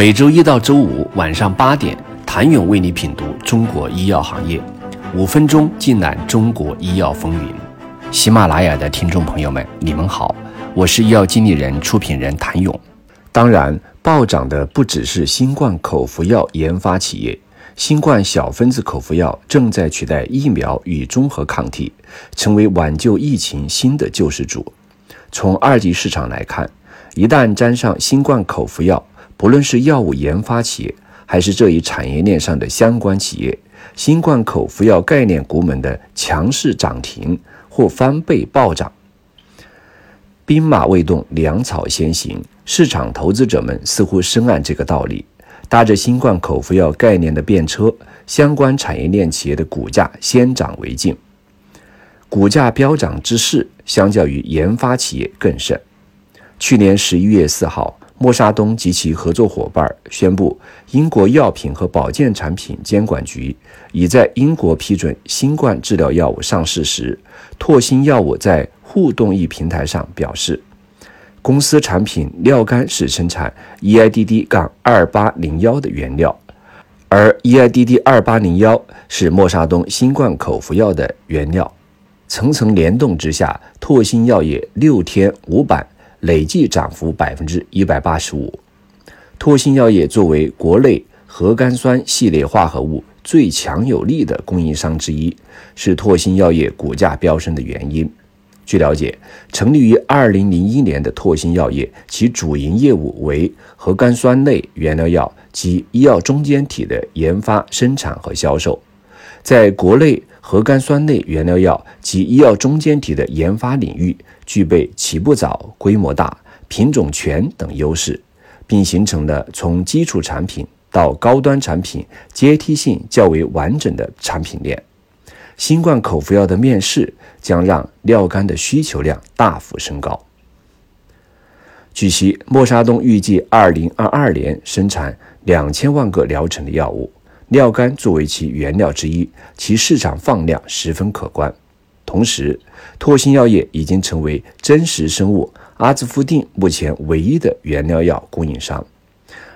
每周一到周五晚上八点，谭勇为你品读中国医药行业，五分钟尽览中国医药风云。喜马拉雅的听众朋友们，你们好，我是医药经理人、出品人谭勇。当然，暴涨的不只是新冠口服药研发企业，新冠小分子口服药正在取代疫苗与综合抗体，成为挽救疫情新的救世主。从二级市场来看，一旦沾上新冠口服药，不论是药物研发企业，还是这一产业链上的相关企业，新冠口服药概念股们的强势涨停或翻倍暴涨。兵马未动，粮草先行，市场投资者们似乎深谙这个道理，搭着新冠口服药概念的便车，相关产业链企业的股价先涨为敬。股价飙涨之势，相较于研发企业更甚。去年十一月四号。默沙东及其合作伙伴宣布，英国药品和保健产品监管局已在英国批准新冠治疗药物上市时，拓新药物在互动易平台上表示，公司产品料苷是生产 EIDD- 杠二八零幺的原料，而 EIDD 二八零幺是默沙东新冠口服药的原料。层层联动之下，拓新药业六天五板。累计涨幅百分之一百八十五。拓新药业作为国内核苷酸系列化合物最强有力的供应商之一，是拓新药业股价飙升的原因。据了解，成立于二零零一年的拓新药业，其主营业务为核苷酸类原料药及医药中间体的研发、生产和销售。在国内核苷酸类原料药及医药中间体的研发领域，具备起步早、规模大、品种全等优势，并形成了从基础产品到高端产品阶梯性较为完整的产品链。新冠口服药的面世将让料苷的需求量大幅升高。据悉，默沙东预计二零二二年生产两千万个疗程的药物。料苷作为其原料之一，其市场放量十分可观。同时，拓新药业已经成为真实生物阿兹夫定目前唯一的原料药供应商。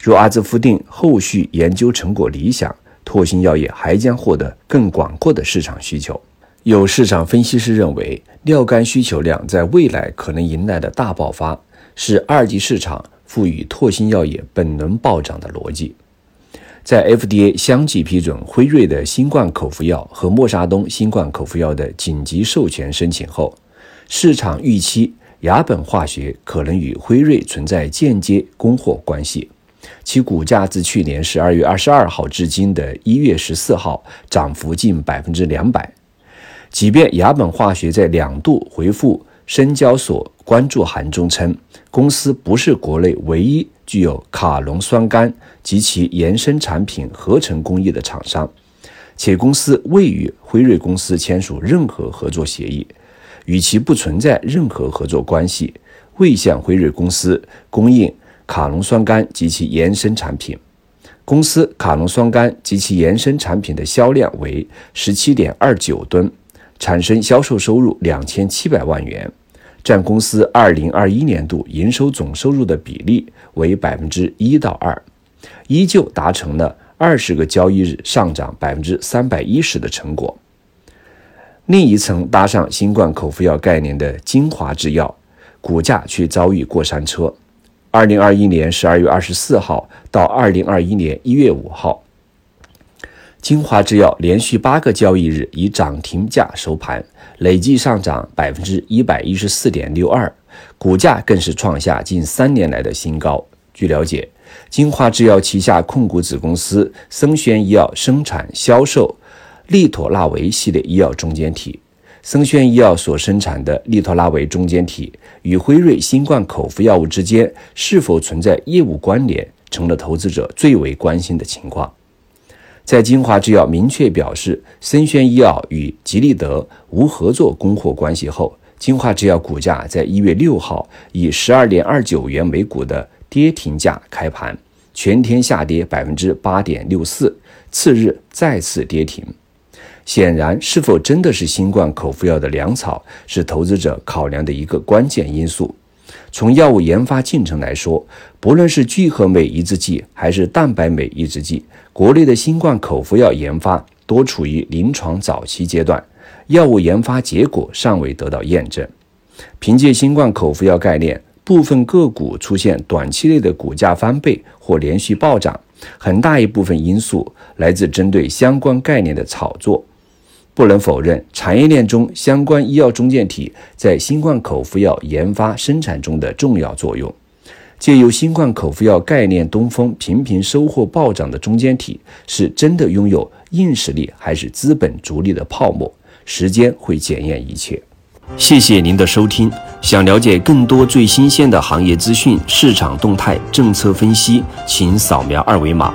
若阿兹夫定后续研究成果理想，拓新药业还将获得更广阔的市场需求。有市场分析师认为，料苷需求量在未来可能迎来的大爆发，是二级市场赋予拓新药业本轮暴涨的逻辑。在 FDA 相继批准辉瑞的新冠口服药和默沙东新冠口服药的紧急授权申请后，市场预期雅本化学可能与辉瑞存在间接供货关系，其股价自去年十二月二十二号至今的一月十四号涨幅近百分之两百。即便雅本化学在两度回复深交所关注函中称，公司不是国内唯一。具有卡龙酸苷及其延伸产品合成工艺的厂商，且公司未与辉瑞公司签署任何合作协议，与其不存在任何合作关系，未向辉瑞公司供应卡龙酸苷及其延伸产品。公司卡龙酸苷及其延伸产品的销量为十七点二九吨，产生销售收入两千七百万元。占公司二零二一年度营收总收入的比例为百分之一到二，依旧达成了二十个交易日上涨百分之三百一十的成果。另一层搭上新冠口服药概念的精华制药，股价却遭遇过山车。二零二一年十二月二十四号到二零二一年一月五号。精华制药连续八个交易日以涨停价收盘，累计上涨百分之一百一十四点六二，股价更是创下近三年来的新高。据了解，精华制药旗下控股子公司森轩医药生产销售利妥拉韦系列医药中间体，森轩医药所生产的利妥拉韦中间体与辉瑞新冠口服药物之间是否存在业务关联，成了投资者最为关心的情况。在精华制药明确表示森宣医药与吉利德无合作供货关系后，精华制药股价在一月六号以十二点二九元每股的跌停价开盘，全天下跌百分之八点六四，次日再次跌停。显然，是否真的是新冠口服药的粮草，是投资者考量的一个关键因素。从药物研发进程来说，不论是聚合酶抑制剂还是蛋白酶抑制剂，国内的新冠口服药研发多处于临床早期阶段，药物研发结果尚未得到验证。凭借新冠口服药概念，部分个股出现短期内的股价翻倍或连续暴涨，很大一部分因素来自针对相关概念的炒作。不能否认，产业链中相关医药中介体在新冠口服药研发生产中的重要作用。借由新冠口服药概念东风频频收获暴涨的中间体，是真的拥有硬实力，还是资本逐利的泡沫？时间会检验一切。谢谢您的收听。想了解更多最新鲜的行业资讯、市场动态、政策分析，请扫描二维码